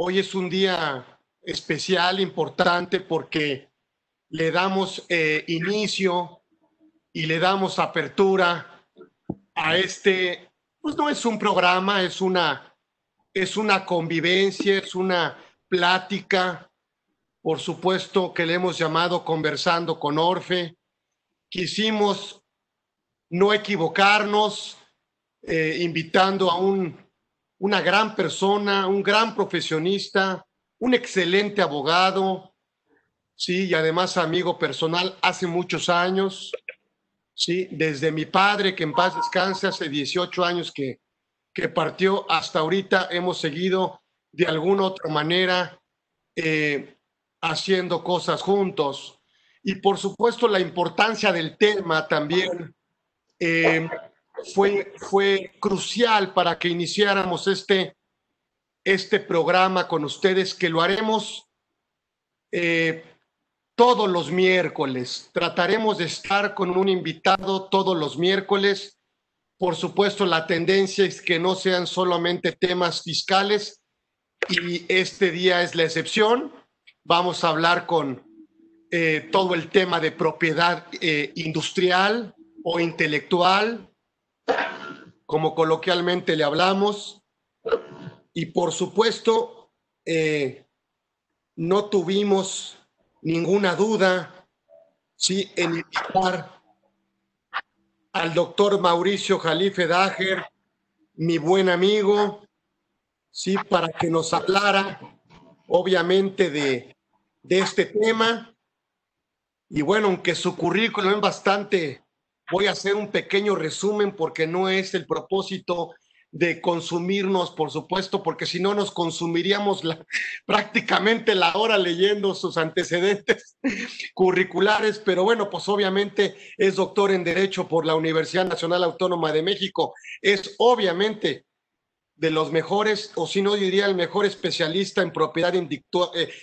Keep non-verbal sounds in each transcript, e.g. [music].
Hoy es un día especial, importante, porque le damos eh, inicio y le damos apertura a este, pues no es un programa, es una, es una convivencia, es una plática, por supuesto que le hemos llamado Conversando con Orfe. Quisimos no equivocarnos, eh, invitando a un, una gran persona, un gran profesionista, un excelente abogado, sí, y además amigo personal hace muchos años, sí, desde mi padre, que en paz descanse, hace 18 años que, que partió, hasta ahorita hemos seguido de alguna otra manera eh, haciendo cosas juntos. Y por supuesto la importancia del tema también eh, fue, fue crucial para que iniciáramos este, este programa con ustedes, que lo haremos eh, todos los miércoles. Trataremos de estar con un invitado todos los miércoles. Por supuesto, la tendencia es que no sean solamente temas fiscales y este día es la excepción. Vamos a hablar con eh, todo el tema de propiedad eh, industrial o intelectual, como coloquialmente le hablamos. Y por supuesto, eh, no tuvimos ninguna duda ¿sí? en invitar al doctor Mauricio Jalife Dager, mi buen amigo, ¿sí? para que nos hablara, obviamente, de, de este tema. Y bueno, aunque su currículum es bastante Voy a hacer un pequeño resumen porque no es el propósito de consumirnos, por supuesto, porque si no nos consumiríamos [laughs] prácticamente la hora leyendo sus antecedentes [laughs] curriculares, pero bueno, pues obviamente es doctor en Derecho por la Universidad Nacional Autónoma de México, es obviamente de los mejores, o si no diría el mejor especialista en propiedad eh,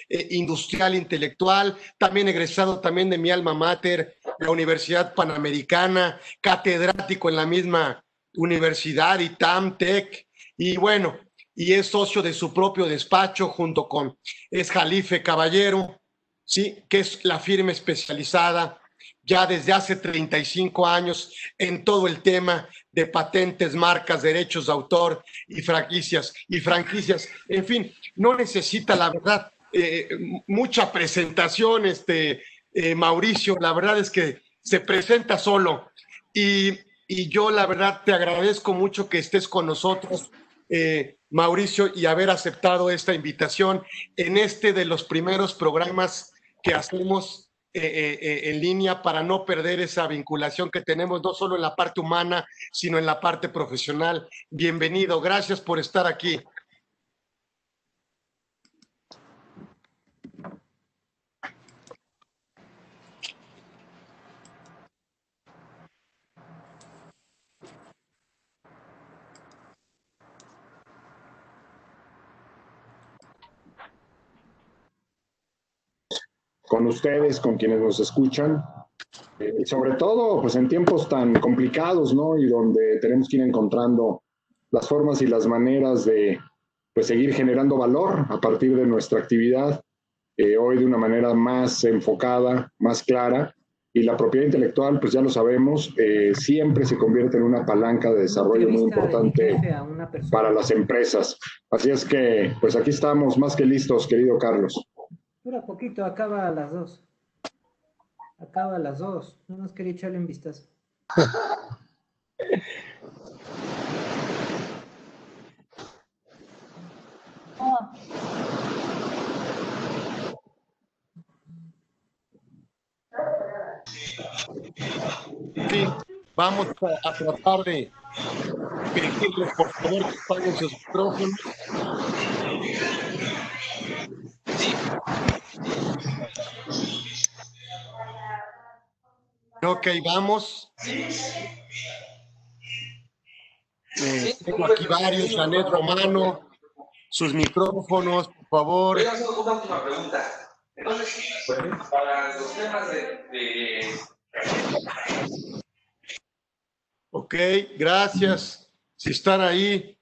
eh, industrial intelectual, también egresado también de mi alma mater, la Universidad Panamericana, catedrático en la misma universidad, ITAM, TEC, y bueno, y es socio de su propio despacho junto con, es Jalife Caballero, ¿sí? que es la firma especializada ya desde hace 35 años en todo el tema de patentes, marcas, derechos de autor y franquicias. Y franquicias. En fin, no necesita, la verdad, eh, mucha presentación, este, eh, Mauricio. La verdad es que se presenta solo. Y, yo, la verdad, te agradezco mucho que estés con nosotros. Eh, Mauricio, y haber aceptado esta invitación en este de los primeros programas que hacemos eh, eh, en línea para no perder esa vinculación que tenemos, no solo en la parte humana, sino en la parte profesional. Bienvenido, gracias por estar aquí. Con ustedes, con quienes nos escuchan. Eh, y sobre todo, pues en tiempos tan complicados, ¿no? Y donde tenemos que ir encontrando las formas y las maneras de pues, seguir generando valor a partir de nuestra actividad, eh, hoy de una manera más enfocada, más clara. Y la propiedad intelectual, pues ya lo sabemos, eh, siempre se convierte en una palanca de desarrollo muy importante para las empresas. Así es que, pues aquí estamos más que listos, querido Carlos. Dura poquito, acaba a las dos. Acaba a las dos. No nos quería echarle en vistazo. Sí, vamos a, tratar de pedirles por favor que paguen sus micrófonos. Ok, vamos. Eh, tengo aquí varios, Janet Romano, sus micrófonos, por favor. Voy a hacer una pregunta. Entonces, para los temas de, Ok, gracias. Si están ahí.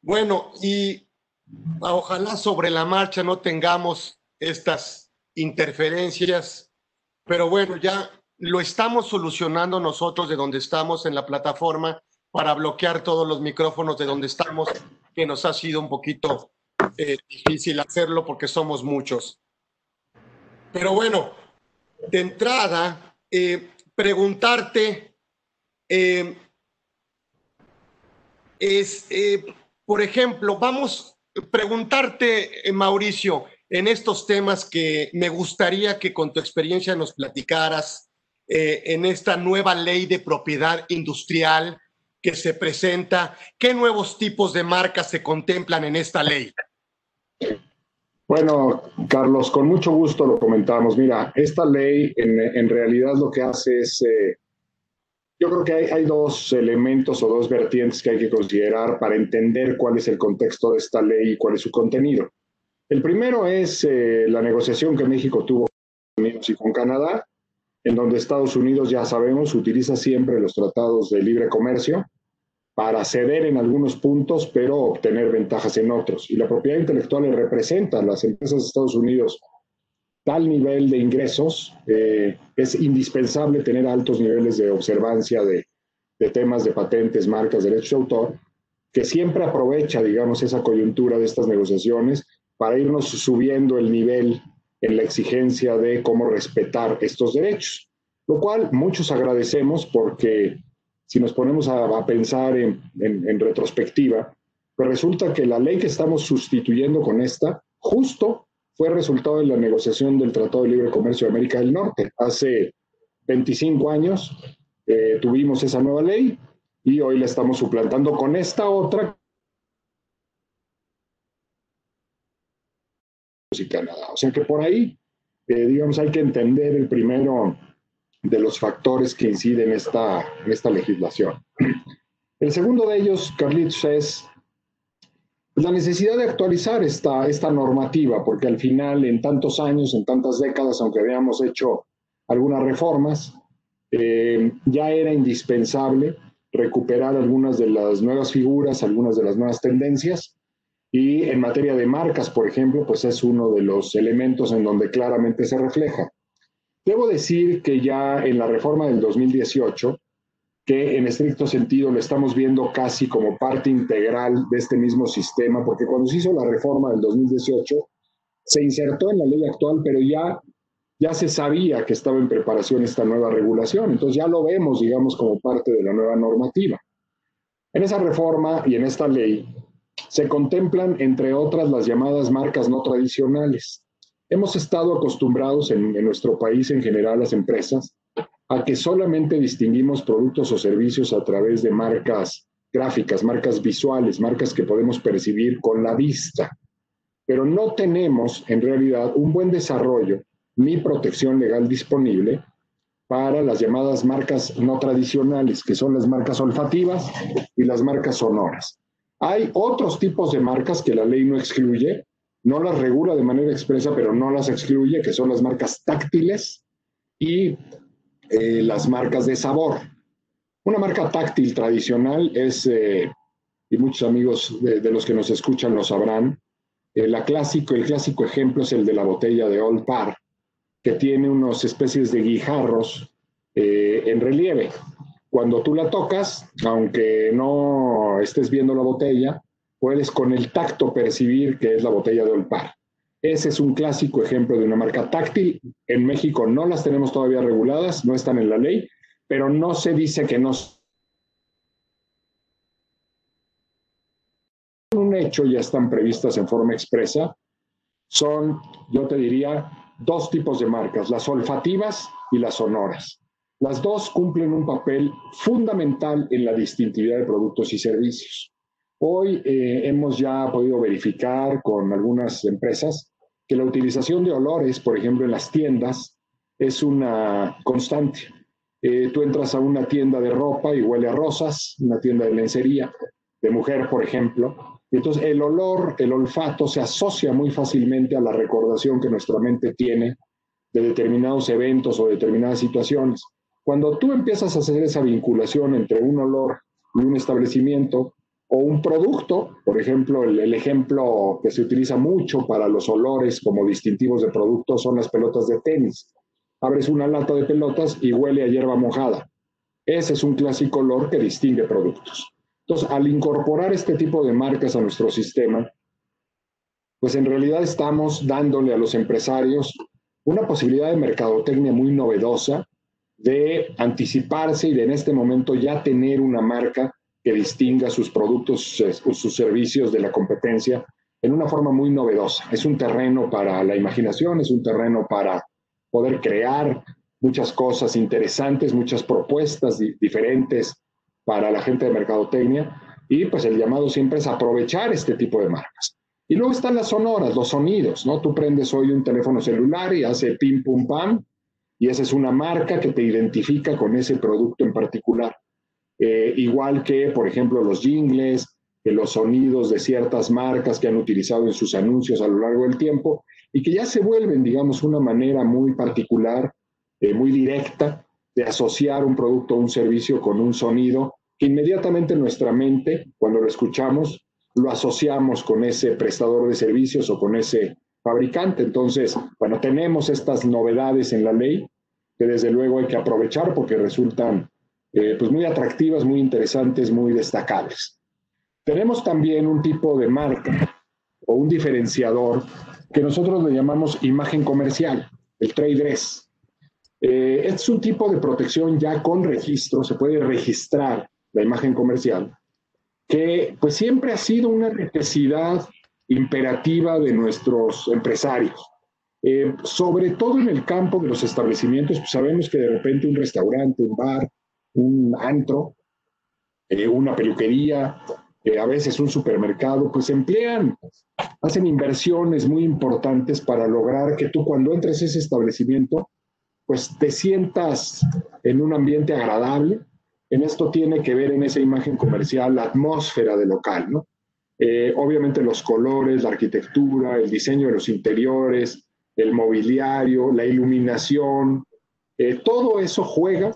Bueno, y Ojalá sobre la marcha no tengamos estas interferencias, pero bueno, ya lo estamos solucionando nosotros de donde estamos en la plataforma para bloquear todos los micrófonos de donde estamos, que nos ha sido un poquito eh, difícil hacerlo porque somos muchos. Pero bueno, de entrada, eh, preguntarte eh, es, por ejemplo, vamos a preguntarte, Mauricio, en estos temas que me gustaría que con tu experiencia nos platicaras en esta nueva ley de propiedad industrial que se presenta, ¿qué nuevos tipos de marcas se contemplan en esta ley? Bueno, Carlos, con mucho gusto lo comentamos. Mira, esta ley en, realidad lo que hace es, eh, yo creo que hay, dos elementos o dos vertientes que hay que considerar para entender cuál es el contexto de esta ley y cuál es su contenido. El primero es eh, la negociación que México tuvo con Canadá, en donde Estados Unidos, ya sabemos, utiliza siempre los tratados de libre comercio para ceder en algunos puntos, pero obtener ventajas en otros. Y la propiedad intelectual le representa a las empresas de Estados Unidos tal nivel de ingresos, eh, es indispensable tener altos niveles de observancia de, de temas de patentes, marcas, derechos de autor, que siempre aprovecha, digamos, esa coyuntura de estas negociaciones para irnos subiendo el nivel en la exigencia de cómo respetar estos derechos, lo cual muchos agradecemos porque si nos ponemos a, pensar en, retrospectiva, pues resulta que la ley que estamos sustituyendo con esta, justo fue resultado de la negociación del Tratado de Libre Comercio de América del Norte. Hace 25 años eh, tuvimos esa nueva ley y hoy la estamos suplantando con esta otra. Y Canadá. O sea que por ahí, eh, digamos, hay que entender el primero de los factores que inciden en esta, en esta legislación. El segundo de ellos, Carlitos, es la necesidad de actualizar esta, esta normativa, porque al final, en tantos años, en tantas décadas, aunque habíamos hecho algunas reformas, eh, ya era indispensable recuperar algunas de las nuevas figuras, algunas de las nuevas tendencias. Y en materia de marcas, por ejemplo, pues es uno de los elementos en donde claramente se refleja. Debo decir que ya en la reforma del 2018, que en estricto sentido lo estamos viendo casi como parte integral de este mismo sistema, porque cuando se hizo la reforma del 2018, se insertó en la ley actual, pero ya, ya se sabía que estaba en preparación esta nueva regulación, entonces ya lo vemos, digamos, como parte de la nueva normativa. En esa reforma y en esta ley se contemplan, entre otras, las llamadas marcas no tradicionales. Hemos estado acostumbrados en, nuestro país en general, las empresas, a que solamente distinguimos productos o servicios a través de marcas gráficas, marcas visuales, marcas que podemos percibir con la vista. Pero no tenemos en realidad un buen desarrollo ni protección legal disponible para las llamadas marcas no tradicionales, que son las marcas olfativas y las marcas sonoras. Hay otros tipos de marcas que la ley no excluye, no las regula de manera expresa, pero no las excluye, que son las marcas táctiles y eh, las marcas de sabor. Una marca táctil tradicional es, eh, y muchos amigos de, los que nos escuchan lo sabrán, eh, clásico, el clásico ejemplo es el de la botella de Old Par, que tiene unas especies de guijarros en relieve. Cuando tú la tocas, aunque no estés viendo la botella, puedes con el tacto percibir que es la botella de Olpar. Ese es un clásico ejemplo de una marca táctil. En México no las tenemos todavía reguladas, no están en la ley, pero no se dice que no. Un hecho ya están previstas en forma expresa. Son, yo te diría, dos tipos de marcas, las olfativas y las sonoras. Las dos cumplen un papel fundamental en la distintividad de productos y servicios. Hoy eh, hemos ya podido verificar con algunas empresas que la utilización de olores, por ejemplo, en las tiendas, es una constante. Eh, tú entras a una tienda de ropa y huele a rosas, una tienda de lencería, de mujer, por ejemplo. Entonces el olor, el olfato se asocia muy fácilmente a la recordación que nuestra mente tiene de determinados eventos o determinadas situaciones. Cuando tú empiezas a hacer esa vinculación entre un olor y un establecimiento, o un producto, por ejemplo, el, ejemplo que se utiliza mucho para los olores como distintivos de productos son las pelotas de tenis. Abres una lata de pelotas y huele a hierba mojada. Ese es un clásico olor que distingue productos. Entonces, al incorporar este tipo de marcas a nuestro sistema, pues en realidad estamos dándole a los empresarios una posibilidad de mercadotecnia muy novedosa, de anticiparse y de en este momento ya tener una marca que distinga sus productos, eh, sus servicios de la competencia en una forma muy novedosa. Es un terreno para la imaginación, es un terreno para poder crear muchas cosas interesantes, muchas propuestas diferentes para la gente de mercadotecnia y pues el llamado siempre es aprovechar este tipo de marcas. Y luego están las sonoras, los sonidos, ¿no? Tú prendes hoy un teléfono celular y hace pim pum pam y esa es una marca que te identifica con ese producto en particular. Eh, igual que, por ejemplo, los jingles, los sonidos de ciertas marcas que han utilizado en sus anuncios a lo largo del tiempo y que ya se vuelven, digamos, una manera muy particular, eh, muy directa de asociar un producto o un servicio con un sonido que inmediatamente nuestra mente, cuando lo escuchamos, lo asociamos con ese prestador de servicios o con ese fabricante. Entonces, bueno, tenemos estas novedades en la ley que desde luego hay que aprovechar porque resultan eh, pues muy atractivas, muy interesantes, muy destacables. Tenemos también un tipo de marca o un diferenciador que nosotros le llamamos imagen comercial, el trade dress. Eh, es un tipo de protección ya con registro, se puede registrar la imagen comercial, que pues siempre ha sido una necesidad imperativa de nuestros empresarios. Eh, sobre todo en el campo de los establecimientos, pues sabemos que de repente un restaurante, un bar, un antro, eh, una peluquería, eh, a veces un supermercado, pues emplean, hacen inversiones muy importantes para lograr que tú cuando entres a ese establecimiento, pues te sientas en un ambiente agradable. En esto tiene que ver en esa imagen comercial la atmósfera del local, ¿no? Eh, obviamente los colores, la arquitectura, el diseño de los interiores, el mobiliario, la iluminación, todo eso juega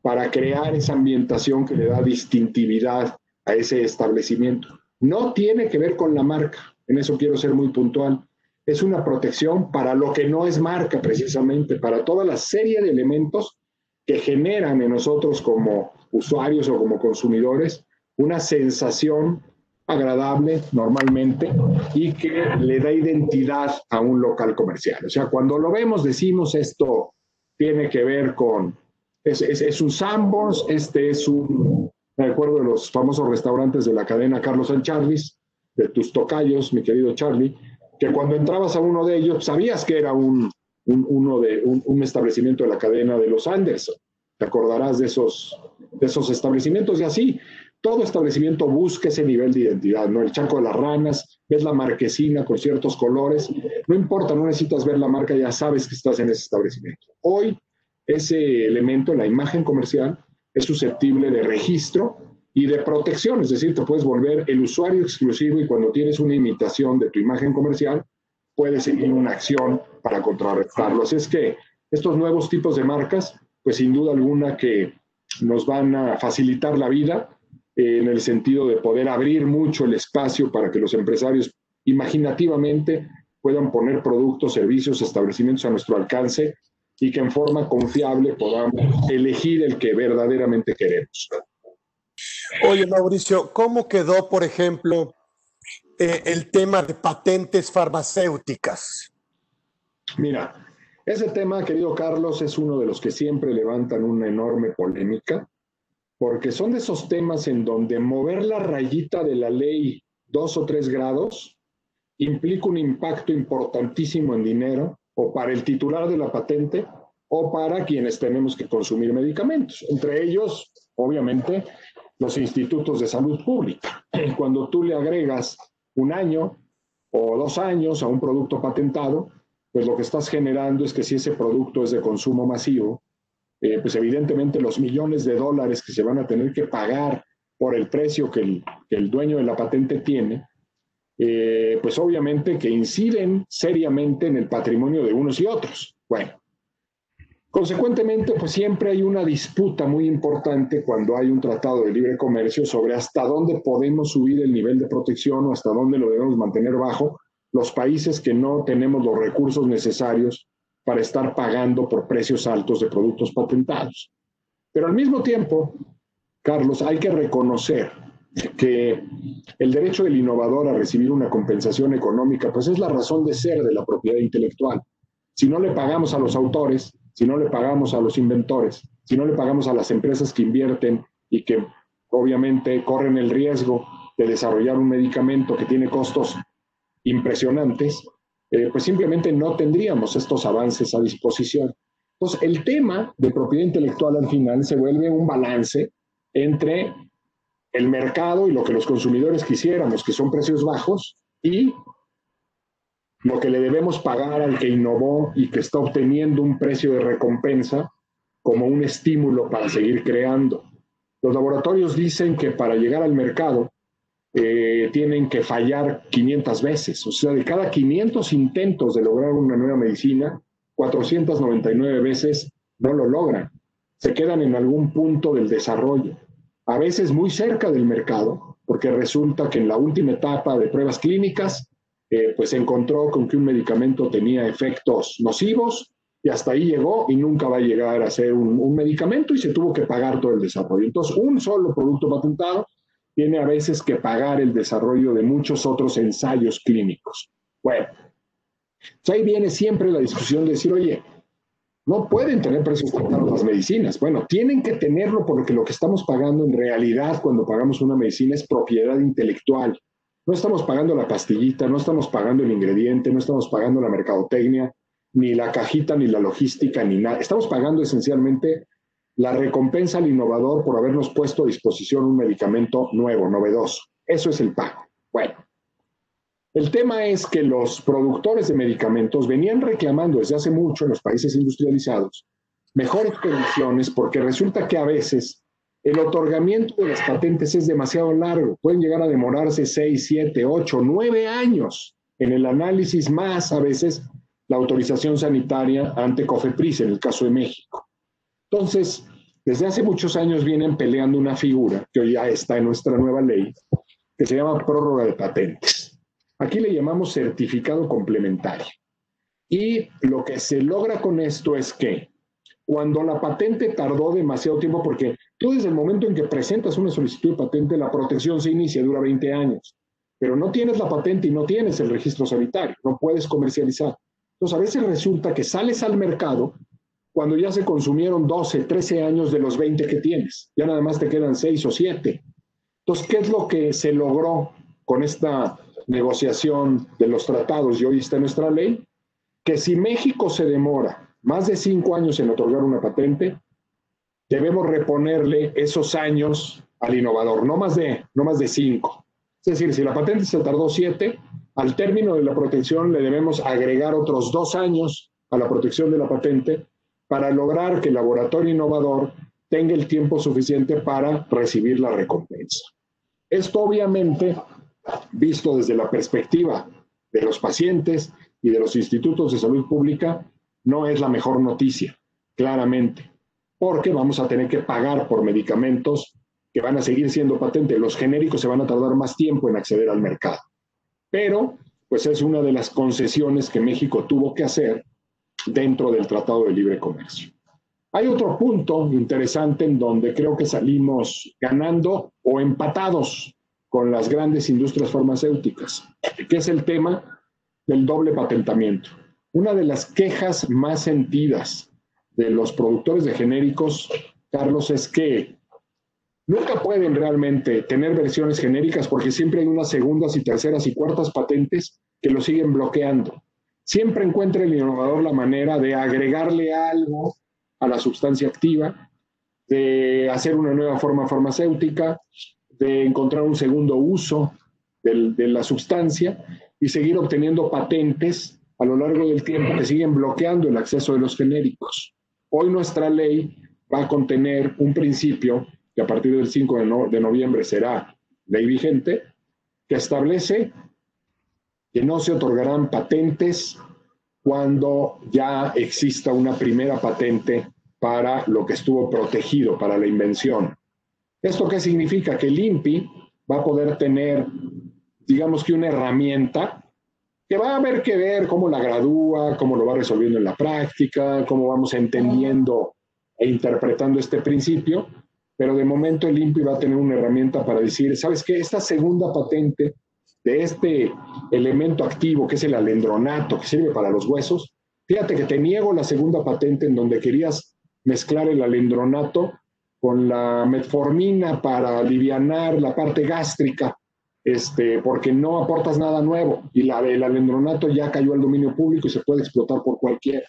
para crear esa ambientación que le da distintividad a ese establecimiento. No tiene que ver con la marca, en eso quiero ser muy puntual. Es una protección para lo que no es marca precisamente, para toda la serie de elementos que generan en nosotros como usuarios o como consumidores una sensación agradable normalmente y que le da identidad a un local comercial. O sea, cuando lo vemos decimos esto tiene que ver con es, un Sanborns, este es un, me acuerdo de los famosos restaurantes de la cadena Carlos San Charles, de tus tocayos, mi querido Charlie, que cuando entrabas a uno de ellos sabías que era un, uno de, un, establecimiento de la cadena de los Anderson. Te acordarás de esos, de esos establecimientos y así. Todo establecimiento busca ese nivel de identidad, ¿no? El chanco de las ranas, ves la marquesina con ciertos colores, no importa, no necesitas ver la marca, ya sabes que estás en ese establecimiento. Hoy ese elemento, la imagen comercial, es susceptible de registro y de protección, es decir, te puedes volver el usuario exclusivo y cuando tienes una imitación de tu imagen comercial, puedes seguir una acción para contrarrestarlo. Así es que estos nuevos tipos de marcas, pues sin duda alguna que nos van a facilitar la vida eh, en el sentido de poder abrir mucho el espacio para que los empresarios imaginativamente puedan poner productos, servicios, establecimientos a nuestro alcance y que en forma confiable podamos elegir el que verdaderamente queremos. Oye, Mauricio, ¿cómo quedó, por ejemplo, eh, el tema de patentes farmacéuticas? Mira, ese tema, querido Carlos, es uno de los que siempre levantan una enorme polémica, porque son de esos temas en donde mover la rayita de la ley dos o tres grados implica un impacto importantísimo en dinero o para el titular de la patente o para quienes tenemos que consumir medicamentos, entre ellos, obviamente, los institutos de salud pública. Cuando tú le agregas un año o dos años a un producto patentado, pues lo que estás generando es que si ese producto es de consumo masivo, eh, pues evidentemente los millones de dólares que se van a tener que pagar por el precio que el, que el dueño de la patente tiene, eh, pues obviamente que inciden seriamente en el patrimonio de unos y otros. Bueno, Consecuentemente, pues siempre hay una disputa muy importante cuando hay un tratado de libre comercio sobre hasta dónde podemos subir el nivel de protección o hasta dónde lo debemos mantener bajo los países que no tenemos los recursos necesarios para estar pagando por precios altos de productos patentados. Pero al mismo tiempo, Carlos, hay que reconocer que el derecho del innovador a recibir una compensación económica, pues es la razón de ser de la propiedad intelectual. Si no le pagamos a los autores, si no le pagamos a los inventores, si no le pagamos a las empresas que invierten y que obviamente corren el riesgo de desarrollar un medicamento que tiene costos impresionantes, eh, pues simplemente no tendríamos estos avances a disposición. Entonces, el tema de propiedad intelectual al final se vuelve un balance entre el mercado y lo que los consumidores quisiéramos, que son precios bajos, y lo que le debemos pagar al que innovó y que está obteniendo un precio de recompensa como un estímulo para seguir creando. Los laboratorios dicen que para llegar al mercado eh, tienen que fallar 500 veces, o sea, de cada 500 intentos de lograr una nueva medicina, 499 veces no lo logran, se quedan en algún punto del desarrollo, a veces muy cerca del mercado, porque resulta que en la última etapa de pruebas clínicas eh, pues encontró con que un medicamento tenía efectos nocivos y hasta ahí llegó y nunca va a llegar a ser un, un, medicamento y se tuvo que pagar todo el desarrollo. Entonces, un solo producto patentado tiene a veces que pagar el desarrollo de muchos otros ensayos clínicos. Bueno, ahí viene siempre la discusión de decir, oye, no pueden tener precios tan las medicinas. Bueno, tienen que tenerlo porque lo que estamos pagando en realidad cuando pagamos una medicina es propiedad intelectual. No estamos pagando la pastillita, no estamos pagando el ingrediente, no estamos pagando la mercadotecnia, ni la cajita, ni la logística, ni nada. Estamos pagando esencialmente la recompensa al innovador por habernos puesto a disposición un medicamento nuevo, novedoso. Eso es el pago. Bueno, el tema es que los productores de medicamentos venían reclamando desde hace mucho en los países industrializados mejores condiciones porque resulta que a veces el otorgamiento de las patentes es demasiado largo, pueden llegar a demorarse 6, 7, 8, 9 años en el análisis más a veces la autorización sanitaria ante COFEPRIS en el caso de México. Entonces, desde hace muchos años vienen peleando una figura que hoy ya está en nuestra nueva ley, que se llama prórroga de patentes. Aquí le llamamos certificado complementario. Y lo que se logra con esto es que cuando la patente tardó demasiado tiempo, porque tú desde el momento en que presentas una solicitud de patente, la protección se inicia, dura 20 años, pero no tienes la patente y no tienes el registro sanitario, no puedes comercializar. Entonces, a veces resulta que sales al mercado cuando ya se consumieron 12, 13 años de los 20 que tienes, ya nada más te quedan 6 o 7. Entonces, ¿qué es lo que se logró con esta negociación de los tratados y hoy está nuestra ley? Que si México se demora más de cinco años en otorgar una patente, debemos reponerle esos años al innovador, no más de, no más de cinco. Es decir, si la patente se tardó siete, al término de la protección le debemos agregar otros dos años a la protección de la patente para lograr que el laboratorio innovador tenga el tiempo suficiente para recibir la recompensa. Esto obviamente, visto desde la perspectiva de los pacientes y de los institutos de salud pública, no es la mejor noticia, claramente, porque vamos a tener que pagar por medicamentos que van a seguir siendo patentes. Los genéricos se van a tardar más tiempo en acceder al mercado. Pero, pues es una de las concesiones que México tuvo que hacer dentro del Tratado de Libre Comercio. Hay otro punto interesante en donde creo que salimos ganando o empatados con las grandes industrias farmacéuticas, que es el tema del doble patentamiento. Una de las quejas más sentidas de los productores de genéricos, Carlos, es que nunca pueden realmente tener versiones genéricas porque siempre hay unas segundas y terceras y cuartas patentes que lo siguen bloqueando. Siempre encuentra el innovador la manera de agregarle algo a la sustancia activa, de hacer una nueva forma farmacéutica, de encontrar un segundo uso de la sustancia y seguir obteniendo patentes a lo largo del tiempo que siguen bloqueando el acceso de los genéricos. Hoy nuestra ley va a contener un principio que a partir del 5 de, noviembre será ley vigente, que establece que no se otorgarán patentes cuando ya exista una primera patente para lo que estuvo protegido, para la invención. ¿Esto qué significa? Que el INPI va a poder tener, digamos que una herramienta que va a haber que ver cómo la gradúa, cómo lo va resolviendo en la práctica, cómo vamos entendiendo e interpretando este principio, pero de momento el INPI va a tener una herramienta para decir, ¿sabes qué? Esta segunda patente de este elemento activo que es el alendronato, que sirve para los huesos, fíjate que te niego la segunda patente en donde querías mezclar el alendronato con la metformina para aliviar la parte gástrica, este, porque no aportas nada nuevo y la, el alendronato ya cayó al dominio público y se puede explotar por cualquiera.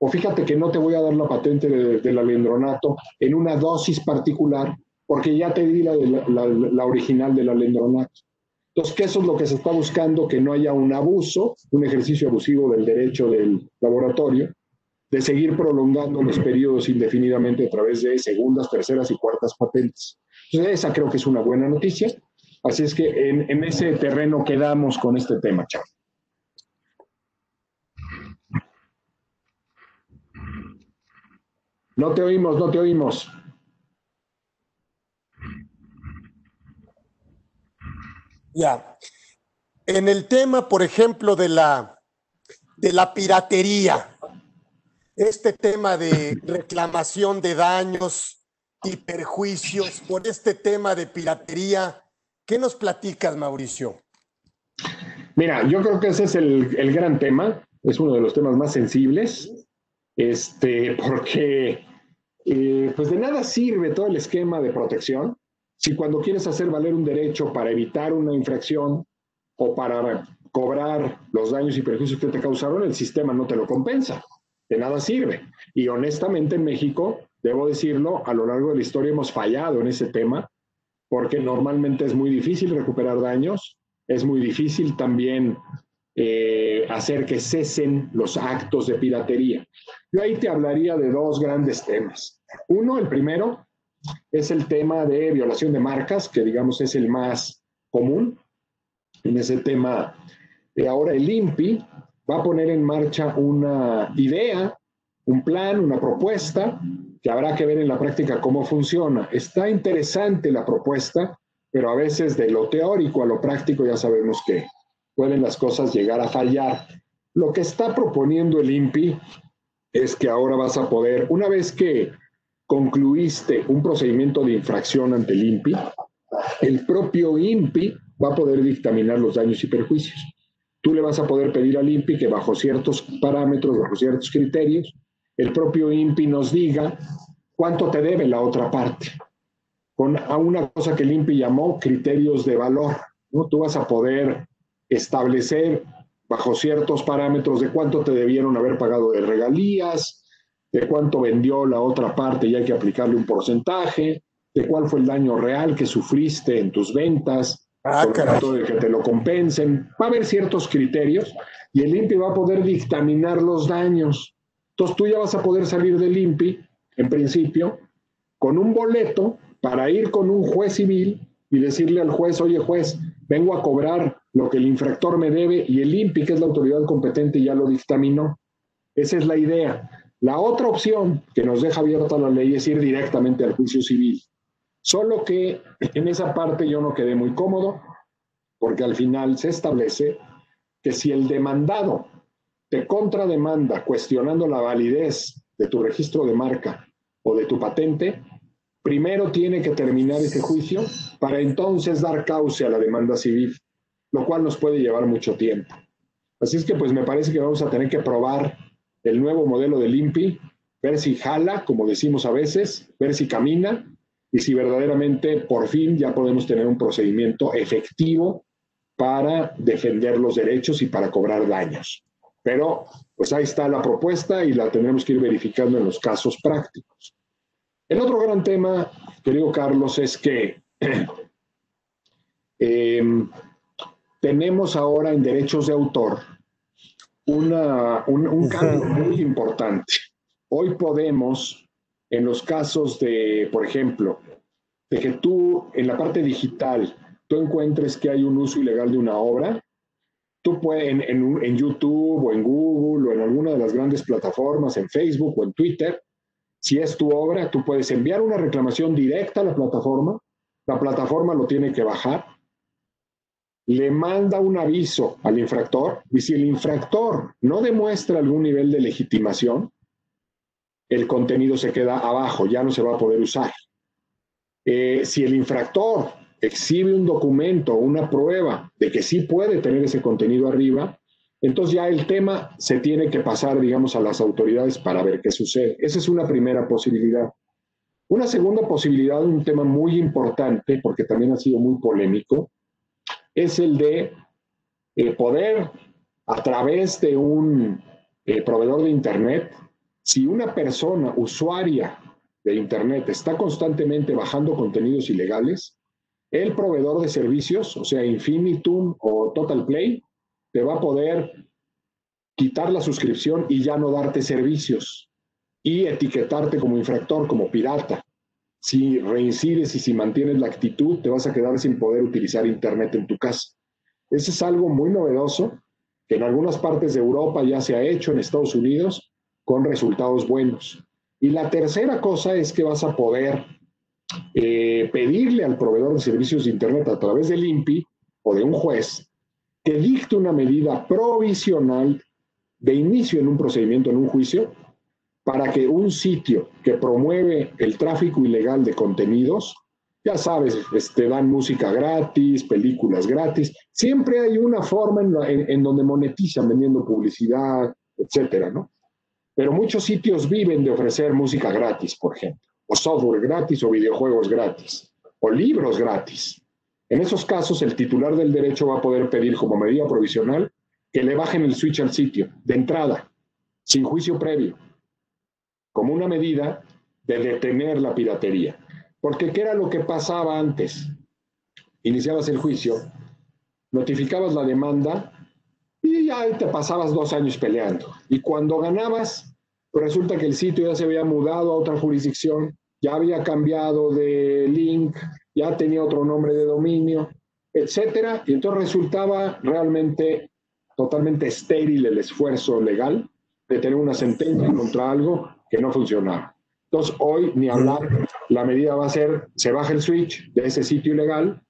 O fíjate que no te voy a dar la patente del alendronato en una dosis particular, porque ya te di la, la, la original del alendronato. Entonces, ¿qué eso es lo que se está buscando? Que no haya un abuso, un ejercicio abusivo del derecho del laboratorio, de seguir prolongando los periodos indefinidamente a través de segundas, terceras y cuartas patentes. Entonces, esa creo que es una buena noticia. Así es que en, en ese terreno quedamos con este tema, chao. No te oímos, no te oímos. Ya. En el tema, por ejemplo, de la, de la piratería, este tema de reclamación de daños y perjuicios por este tema de piratería, ¿qué nos platicas, Mauricio? Mira, yo creo que ese es el, el gran tema, es uno de los temas más sensibles, este, porque eh, pues de nada sirve todo el esquema de protección si cuando quieres hacer valer un derecho para evitar una infracción o para cobrar los daños y perjuicios que te causaron, el sistema no te lo compensa. De nada sirve. Y honestamente en México, debo decirlo, a lo largo de la historia hemos fallado en ese tema, porque normalmente es muy difícil recuperar daños, es muy difícil también eh, hacer que cesen los actos de piratería. Yo ahí te hablaría de dos grandes temas. Uno, el primero, es el tema de violación de marcas, que digamos es el más común. En ese tema, de ahora el INPI va a poner en marcha una idea, un plan, una propuesta, que habrá que ver en la práctica cómo funciona. Está interesante la propuesta, pero a veces de lo teórico a lo práctico ya sabemos que pueden las cosas llegar a fallar. Lo que está proponiendo el INPI es que ahora vas a poder, una vez que concluiste un procedimiento de infracción ante el INPI, el propio INPI va a poder dictaminar los daños y perjuicios. Tú le vas a poder pedir al INPI que bajo ciertos parámetros, bajo ciertos criterios, el propio INPI nos diga cuánto te debe la otra parte, con a una cosa que el INPI llamó criterios de valor. ¿no? Tú vas a poder establecer bajo ciertos parámetros de cuánto te debieron haber pagado de regalías, de cuánto vendió la otra parte y hay que aplicarle un porcentaje, de cuál fue el daño real que sufriste en tus ventas, ah, de que te lo compensen. Va a haber ciertos criterios y el INPI va a poder dictaminar los daños. Entonces tú ya vas a poder salir del INPI, en principio, con un boleto para ir con un juez civil y decirle al juez, oye juez, vengo a cobrar lo que el infractor me debe y el INPI, que es la autoridad competente, ya lo dictaminó. Esa es la idea. La otra opción que nos deja abierta la ley es ir directamente al juicio civil. Solo que en esa parte yo no quedé muy cómodo, porque al final se establece que si el demandado te contrademanda cuestionando la validez de tu registro de marca o de tu patente, primero tiene que terminar ese juicio para entonces dar cauce a la demanda civil, lo cual nos puede llevar mucho tiempo. Así es que pues me parece que vamos a tener que probar el nuevo modelo del INPI, ver si jala, como decimos a veces, ver si camina y si verdaderamente por fin ya podemos tener un procedimiento efectivo para defender los derechos y para cobrar daños. Pero pues ahí está la propuesta y la tendremos que ir verificando en los casos prácticos. El otro gran tema, querido Carlos, es que [clears throat] em, tenemos ahora en derechos de autor una, un, cambio muy importante. Hoy podemos, en los casos de, por ejemplo, de que tú en la parte digital, tú encuentres que hay un uso ilegal de una obra, tú puedes en, en, YouTube o en Google o en alguna de las grandes plataformas, en Facebook o en Twitter, si es tu obra, tú puedes enviar una reclamación directa a la plataforma, la plataforma lo tiene que bajar, le manda un aviso al infractor y si el infractor no demuestra algún nivel de legitimación, el contenido se queda abajo, ya no se va a poder usar. Eh, si el infractor exhibe un documento, una prueba de que sí puede tener ese contenido arriba, entonces ya el tema se tiene que pasar, digamos, a las autoridades para ver qué sucede. Esa es una primera posibilidad. Una segunda posibilidad, un tema muy importante, porque también ha sido muy polémico, es el de eh, poder, a través de un eh, proveedor de Internet, si una persona usuaria de Internet está constantemente bajando contenidos ilegales, el proveedor de servicios, o sea, Infinitum o Total Play, te va a poder quitar la suscripción y ya no darte servicios y etiquetarte como infractor, como pirata. Si reincides y si mantienes la actitud, te vas a quedar sin poder utilizar Internet en tu casa. Eso es algo muy novedoso que en algunas partes de Europa ya se ha hecho, en Estados Unidos, con resultados buenos. Y la tercera cosa es que vas a poder eh, pedirle al proveedor de servicios de Internet a través del INPI o de un juez que dicte una medida provisional de inicio en un procedimiento, en un juicio, para que un sitio que promueve el tráfico ilegal de contenidos, ya sabes, este, dan música gratis, películas gratis, siempre hay una forma en, en donde monetizan vendiendo publicidad, etcétera, ¿no? Pero muchos sitios viven de ofrecer música gratis, por ejemplo, o software gratis, o videojuegos gratis, o libros gratis. En esos casos, el titular del derecho va a poder pedir como medida provisional que le bajen el switch al sitio, de entrada, sin juicio previo, como una medida de detener la piratería. Porque ¿qué era lo que pasaba antes? Iniciabas el juicio, notificabas la demanda y ya te pasabas dos años peleando. Y cuando ganabas, resulta que el sitio ya se había mudado a otra jurisdicción, ya había cambiado de link, ya tenía otro nombre de dominio, etcétera. Y entonces resultaba realmente totalmente estéril el esfuerzo legal de tener una sentencia contra algo que no funcionaba. Entonces, hoy ni hablar, la medida va a ser, se baja el switch de ese sitio ilegal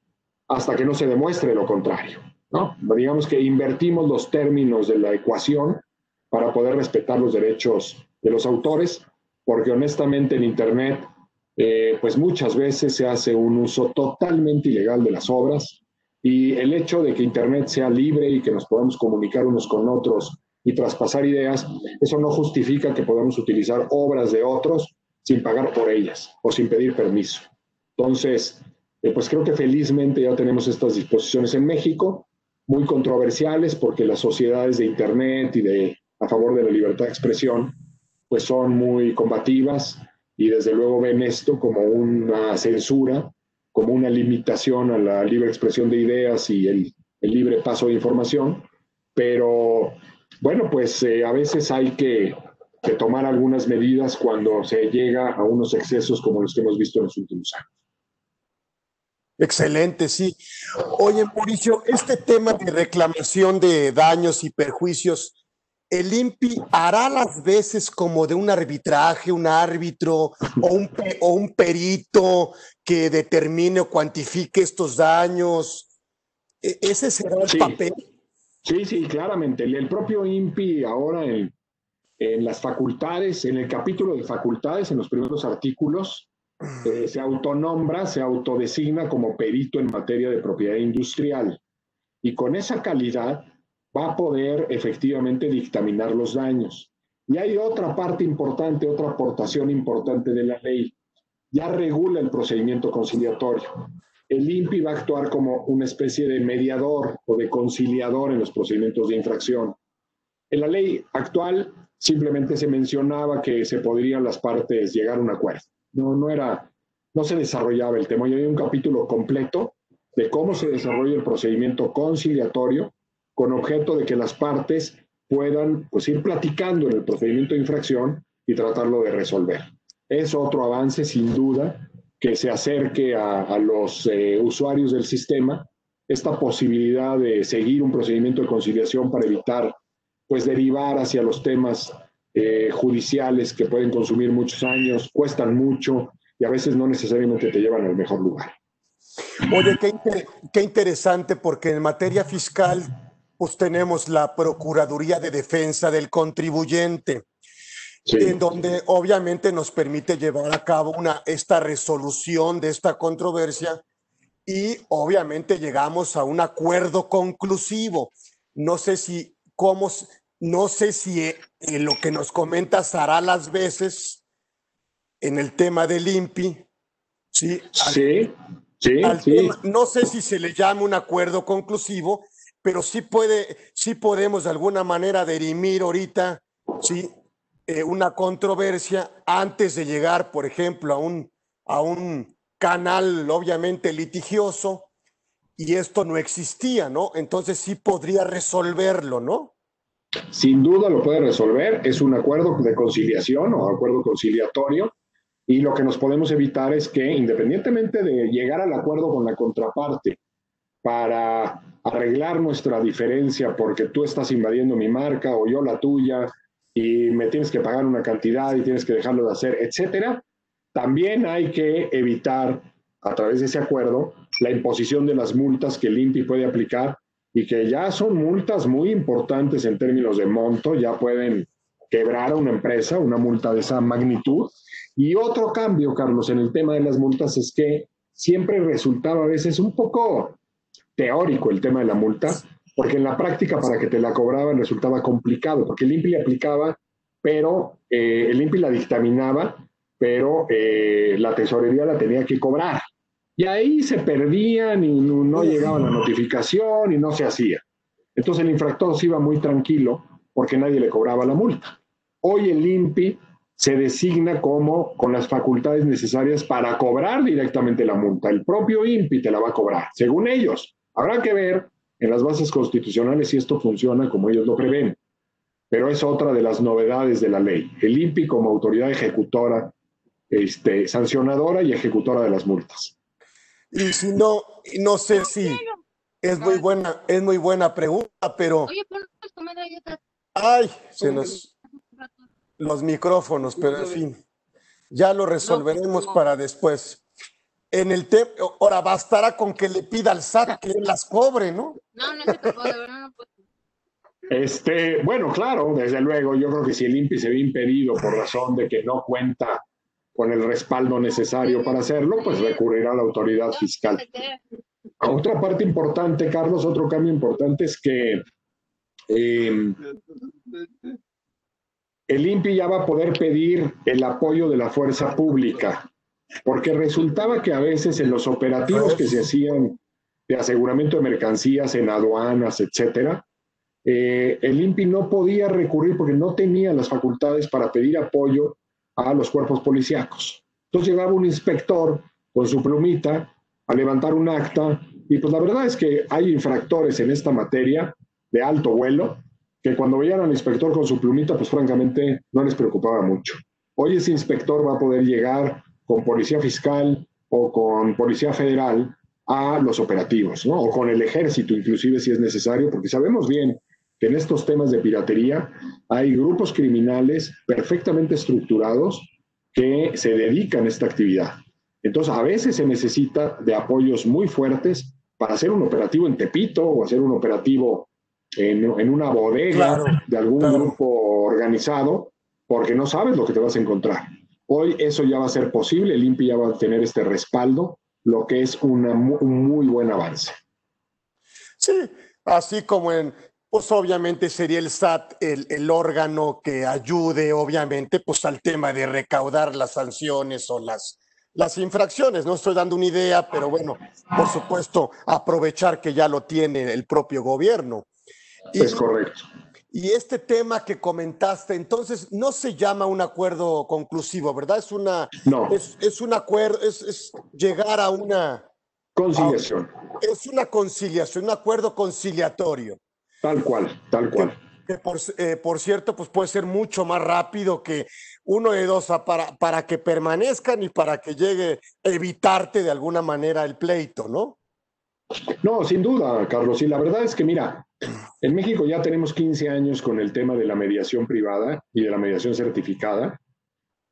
hasta que no se demuestre lo contrario. ¿no? Digamos que invertimos los términos de la ecuación para poder respetar los derechos de los autores, porque honestamente en Internet, eh, pues muchas veces se hace un uso totalmente ilegal de las obras y el hecho de que Internet sea libre y que nos podamos comunicar unos con otros y traspasar ideas, eso no justifica que podamos utilizar obras de otros sin pagar por ellas o sin pedir permiso. Entonces, eh, pues creo que felizmente ya tenemos estas disposiciones en México muy controversiales porque las sociedades de Internet y de a favor de la libertad de expresión pues son muy combativas y desde luego ven esto como una censura, como una limitación a la libre expresión de ideas y el, el libre paso de información, pero bueno, pues eh, a veces hay que, que tomar algunas medidas cuando se llega a unos excesos como los que hemos visto en los últimos años. Excelente, sí. Oye, Mauricio, este tema de reclamación de daños y perjuicios, ¿el INPI hará las veces como de un arbitraje, un árbitro o un, o un perito que determine o cuantifique estos daños? ¿E-, ¿Ese será el papel? Sí, sí, claramente. El, propio INPI ahora en, las facultades, en el capítulo de facultades, en los primeros artículos, eh, se autonombra, se autodesigna como perito en materia de propiedad industrial. Y con esa calidad va a poder efectivamente dictaminar los daños. Y hay otra parte importante, otra aportación importante de la ley. Ya regula el procedimiento conciliatorio. El INPI va a actuar como una especie de mediador o de conciliador en los procedimientos de infracción. En la ley actual simplemente se mencionaba que se podrían las partes llegar a un acuerdo no, no era, no se desarrollaba el tema. Y hay un capítulo completo de cómo se desarrolla el procedimiento conciliatorio con objeto de que las partes puedan pues, ir platicando en el procedimiento de infracción y tratarlo de resolver. Es otro avance, sin duda, que se acerque a, los eh, usuarios del sistema esta posibilidad de seguir un procedimiento de conciliación para evitar pues derivar hacia los temas eh, judiciales que pueden consumir muchos años, cuestan mucho y a veces no necesariamente te llevan al mejor lugar. Oye, qué, qué interesante porque en materia fiscal pues tenemos la Procuraduría de Defensa del Contribuyente, en donde obviamente nos permite llevar a cabo una, esta resolución de esta controversia y obviamente llegamos a un acuerdo conclusivo. No sé si, cómo, no sé si eh, lo que nos comentas hará las veces en el tema del INPI. Sí, sí, sí, no sé si se le llama un acuerdo conclusivo, pero sí puede, sí podemos de alguna manera derimir ahorita, sí, eh, una controversia antes de llegar, por ejemplo, a un, a un canal obviamente litigioso y esto no existía, ¿no? Entonces sí podría resolverlo, ¿no? Sin duda lo puede resolver, es un acuerdo de conciliación o acuerdo conciliatorio y lo que nos podemos evitar es que independientemente de llegar al acuerdo con la contraparte para arreglar nuestra diferencia porque tú estás invadiendo mi marca o yo la tuya y me tienes que pagar una cantidad y tienes que dejarlo de hacer, etcétera, también hay que evitar a través de ese acuerdo la imposición de las multas que el INPI puede aplicar y que ya son multas muy importantes en términos de monto, ya pueden quebrar a una empresa una multa de esa magnitud. Y otro cambio, Carlos, en el tema de las multas es que siempre resultaba a veces un poco teórico el tema de la multa, porque en la práctica para que te la cobraban resultaba complicado, porque el INPI la aplicaba, pero eh, el INPI la dictaminaba, pero eh, la tesorería la tenía que cobrar. Y ahí se perdían y no, llegaba la notificación y no se hacía. Entonces el infractor se iba muy tranquilo porque nadie le cobraba la multa. Hoy el INPI se designa como con las facultades necesarias para cobrar directamente la multa. El propio INPI te la va a cobrar, según ellos. Habrá que ver en las bases constitucionales si esto funciona como ellos lo prevén. Pero es otra de las novedades de la ley. El INPI como autoridad ejecutora, este, sancionadora y ejecutora de las multas. Y si no, no sé si es muy buena, es muy buena pregunta, pero. Oye, Ay, se nos los micrófonos, pero en fin, ya lo resolveremos para después en el tema, ahora bastará con que le pida al SAT que él las cobre, ¿no? No, no se puede, no puede. Este, bueno, claro, desde luego, yo creo que si el INPI se ve impedido por razón de que no cuenta con el respaldo necesario para hacerlo, pues recurrirá a la autoridad fiscal. Otra parte importante, Carlos, otro cambio importante es que em, el INPI ya va a poder pedir el apoyo de la fuerza pública porque resultaba que a veces en los operativos que se hacían de aseguramiento de mercancías en aduanas, etcétera, eh, el INPI no podía recurrir porque no tenía las facultades para pedir apoyo a los cuerpos policíacos. Entonces llegaba un inspector con su plumita a levantar un acta y pues la verdad es que hay infractores en esta materia de alto vuelo que cuando veían al inspector con su plumita pues francamente no les preocupaba mucho. Hoy ese inspector va a poder llegar con policía fiscal o con policía federal a los operativos, ¿no? O con el ejército, inclusive si es necesario, porque sabemos bien que en estos temas de piratería hay grupos criminales perfectamente estructurados que se dedican a esta actividad. Entonces, a veces se necesita de apoyos muy fuertes para hacer un operativo en Tepito o hacer un operativo en, una bodega de algún grupo organizado, porque no sabes lo que te vas a encontrar. Hoy eso ya va a ser posible, el INPI ya va a tener este respaldo, lo que es un muy buen avance. Sí, así como en, pues obviamente sería el SAT el, el, órgano que ayude, obviamente, pues al tema de recaudar las sanciones o las, las infracciones. No estoy dando una idea, pero bueno, por supuesto, aprovechar que ya lo tiene el propio gobierno. es correcto. Y este tema que comentaste, entonces no se llama un acuerdo conclusivo, ¿verdad? Es una, no. es, un acuerdo, es, llegar a una conciliación. es una conciliación, un acuerdo conciliatorio. Tal cual, tal cual. Que, por, eh, por, cierto, pues puede ser mucho más rápido que uno de dos para, para que permanezcan y para que llegue a evitarte de alguna manera el pleito, ¿no? No, sin duda, Carlos. Y la verdad es que, mira, en México ya tenemos 15 años con el tema de la mediación privada y de la mediación certificada,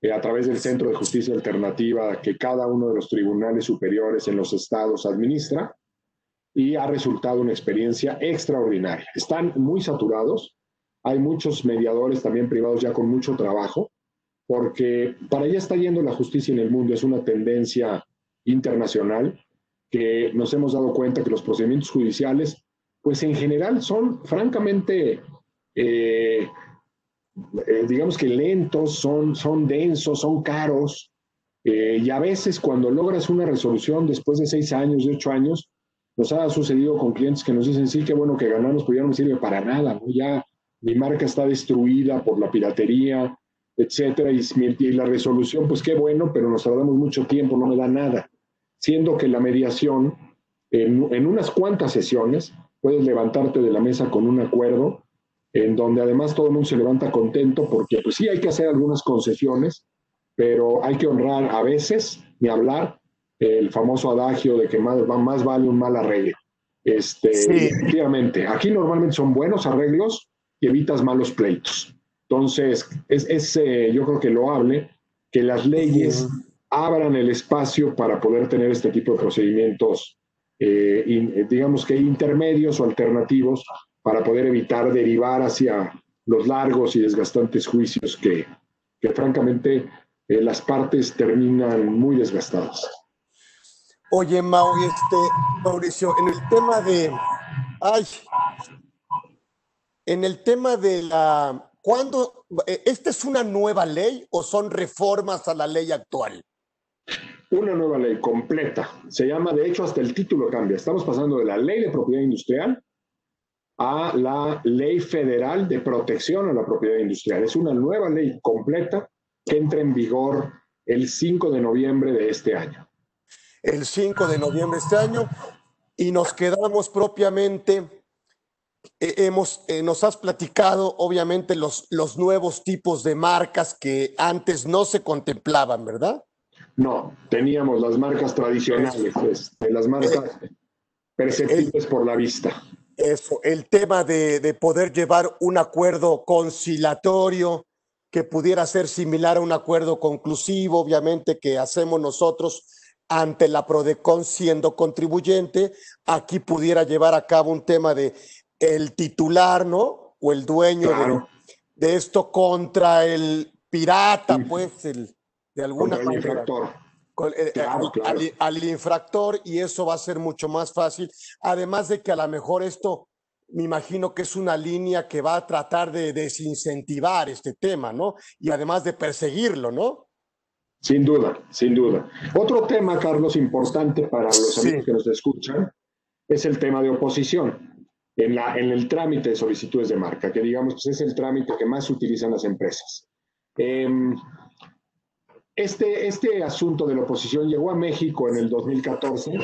eh, a través del Centro de Justicia Alternativa que cada uno de los tribunales superiores en los estados administra, y ha resultado una experiencia extraordinaria. Están muy saturados, hay muchos mediadores también privados ya con mucho trabajo, porque para allá está yendo la justicia en el mundo, es una tendencia internacional que nos hemos dado cuenta que los procedimientos judiciales, pues en general son francamente, eh, eh, digamos que lentos, son, son densos, son caros, eh, y a veces cuando logras una resolución después de seis años, de ocho años, nos ha sucedido con clientes que nos dicen, sí, qué bueno que ganamos, pero ya no sirve para nada, ya mi marca está destruida por la piratería, etcétera, y la resolución, pues qué bueno, pero nos tardamos mucho tiempo, no me da nada siendo que la mediación, en, unas cuantas sesiones, puedes levantarte de la mesa con un acuerdo en donde además todo el mundo se levanta contento porque pues sí hay que hacer algunas concesiones, pero hay que honrar a veces, ni hablar, el famoso adagio de que más, más vale un mal arreglo. Este, Efectivamente, aquí normalmente son buenos arreglos y evitas malos pleitos. Entonces, es, es eh, yo creo que lo hable que las leyes abran el espacio para poder tener este tipo de procedimientos, eh, eh, digamos que intermedios o alternativos, para poder evitar derivar hacia los largos y desgastantes juicios que, francamente eh, las partes terminan muy desgastadas. Oye, Mau, este, Mauricio, en el tema de, ay, en el tema de la, ¿cuándo, esta es una nueva ley o son reformas a la ley actual? Una nueva ley completa. Se llama, de hecho, hasta el título cambia. Estamos pasando de la ley de propiedad industrial a la ley federal de protección a la propiedad industrial. Es una nueva ley completa que entra en vigor el 5 de noviembre de este año. El 5 de noviembre de este año y nos quedamos propiamente, eh, hemos, eh, nos has platicado obviamente los, los nuevos tipos de marcas que antes no se contemplaban, ¿verdad? No, teníamos las marcas tradicionales, pues, las marcas perceptibles por la vista. Eso, el tema de, poder llevar un acuerdo conciliatorio que pudiera ser similar a un acuerdo conclusivo, obviamente, que hacemos nosotros ante la PRODECON siendo contribuyente, aquí pudiera llevar a cabo un tema de el titular, ¿no? O el dueño de, de, esto contra el pirata, pues, el, de alguna manera. Infractor. Eh, eh, al, infractor y eso va a ser mucho más fácil. Además de que a lo mejor esto, me imagino que es una línea que va a tratar de desincentivar este tema, ¿no? Y además de perseguirlo, ¿no? Sin duda, sin duda. Otro tema, Carlos, importante para los amigos que nos escuchan, es el tema de oposición en, la, en el trámite de solicitudes de marca, que digamos pues es el trámite que más utilizan las empresas. Eh, este, este asunto de la oposición llegó a México en el 2014,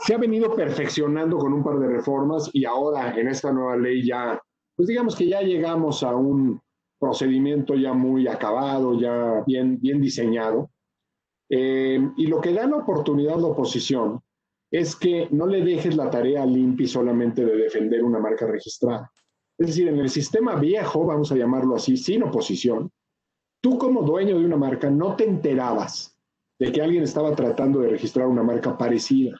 se ha venido perfeccionando con un par de reformas y ahora en esta nueva ley ya, pues digamos que ya llegamos a un procedimiento ya muy acabado, ya bien, bien diseñado. Eh, y lo que da la oportunidad a la oposición es que no le dejes la tarea al INPI solamente de defender una marca registrada. Es decir, en el sistema viejo, vamos a llamarlo así, sin oposición, tú como dueño de una marca no te enterabas de que alguien estaba tratando de registrar una marca parecida.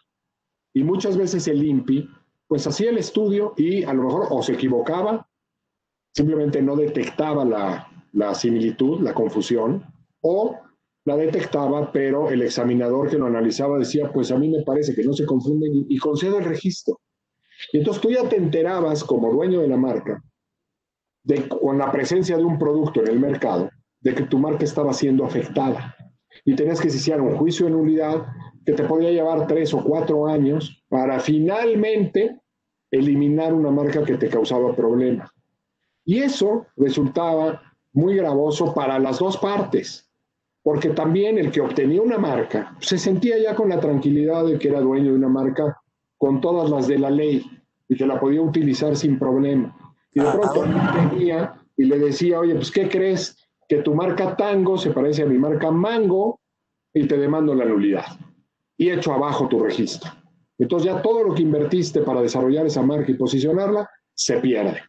Y muchas veces el INPI pues hacía el estudio y a lo mejor o se equivocaba, simplemente no detectaba la, similitud, la confusión, o la detectaba, pero el examinador que lo analizaba decía, pues a mí me parece que no se confunden y, concedo el registro. Y entonces tú ya te enterabas como dueño de la marca, con la presencia de un producto en el mercado, de que tu marca estaba siendo afectada y tenías que iniciar un juicio en unidad que te podía llevar tres o cuatro años para finalmente eliminar una marca que te causaba problemas. Y eso resultaba muy gravoso para las dos partes, porque también el que obtenía una marca se sentía ya con la tranquilidad de que era dueño de una marca con todas las de la ley y que la podía utilizar sin problema. Y de pronto tenía y le decía, oye, pues ¿qué crees? Que tu marca Tango se parece a mi marca Mango y te demando la nulidad. Y echo abajo tu registro. Entonces ya todo lo que invertiste para desarrollar esa marca y posicionarla se pierde.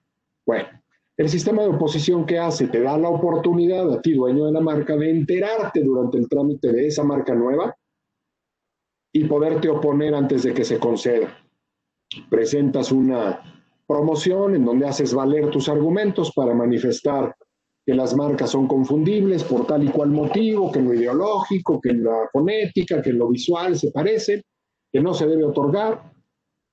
Bueno, el sistema de oposición que hace te da la oportunidad a ti, dueño de la marca, de enterarte durante el trámite de esa marca nueva y poderte oponer antes de que se conceda. Presentas una promoción en donde haces valer tus argumentos para manifestar que las marcas son confundibles por tal y cual motivo, que en lo ideológico, que en la fonética, que en lo visual se parecen, que no se debe otorgar,